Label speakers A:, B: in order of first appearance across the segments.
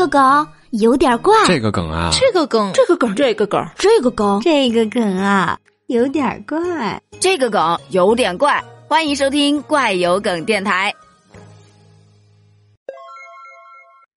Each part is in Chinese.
A: 个梗有点怪，
B: 这个梗啊，
C: 这个梗，
D: 这个梗，这个梗，
A: 这个梗，
E: 这个梗啊，有点怪，
C: 这个梗有点怪。欢迎收听怪有梗电台。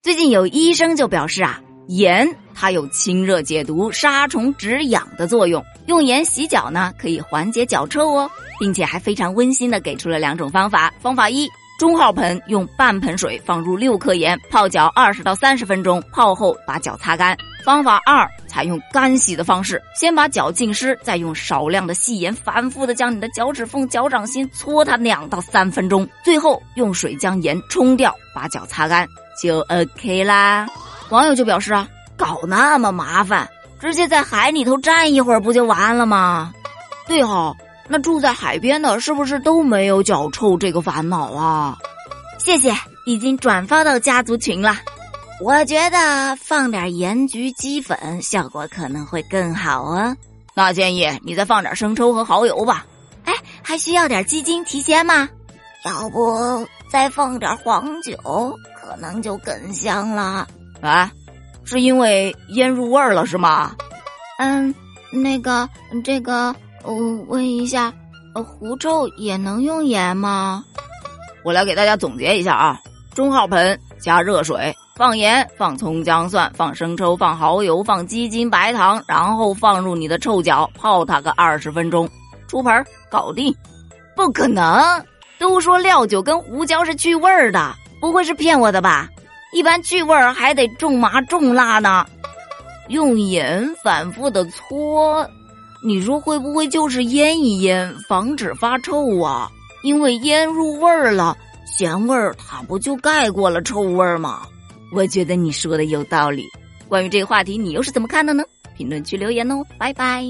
C: 最近有医生就表示啊，盐它有清热解毒、杀虫止痒的作用，用盐洗脚呢可以缓解脚臭哦，并且还非常温馨的给出了两种方法。方法一。中号盆用半盆水放入六克盐，泡脚二十到三十分钟，泡后把脚擦干。方法二，采用干洗的方式，先把脚浸湿，再用少量的细盐反复的将你的脚趾缝、脚掌心搓它两到三分钟，最后用水将盐冲掉，把脚擦干就 OK 啦。网友就表示啊，搞那么麻烦，直接在海里头站一会儿不就完了吗？对哈。那住在海边的，是不是都没有脚臭这个烦恼啊？谢谢，已经转发到家族群了。我觉得放点盐焗鸡粉效果可能会更好啊。那建议你再放点生抽和蚝油吧。哎，还需要点鸡精提鲜吗？要不再放点黄酒，可能就更香了。啊，是因为腌入味儿了是吗？嗯，那个，这个。我问一下，呃，狐臭也能用盐吗？我来给大家总结一下啊：中号盆加热水，放盐，放葱姜蒜，放生抽，放蚝油，放鸡精白糖，然后放入你的臭脚，泡它个二十分钟，出盆搞定。不可能，都说料酒跟胡椒是去味儿的，不会是骗我的吧？一般去味儿还得重麻重辣呢。用盐反复的搓。你说会不会就是腌一腌，防止发臭啊？因为腌入味儿了，咸味儿它不就盖过了臭味儿吗？我觉得你说的有道理。关于这个话题，你又是怎么看的呢？评论区留言哦，拜拜。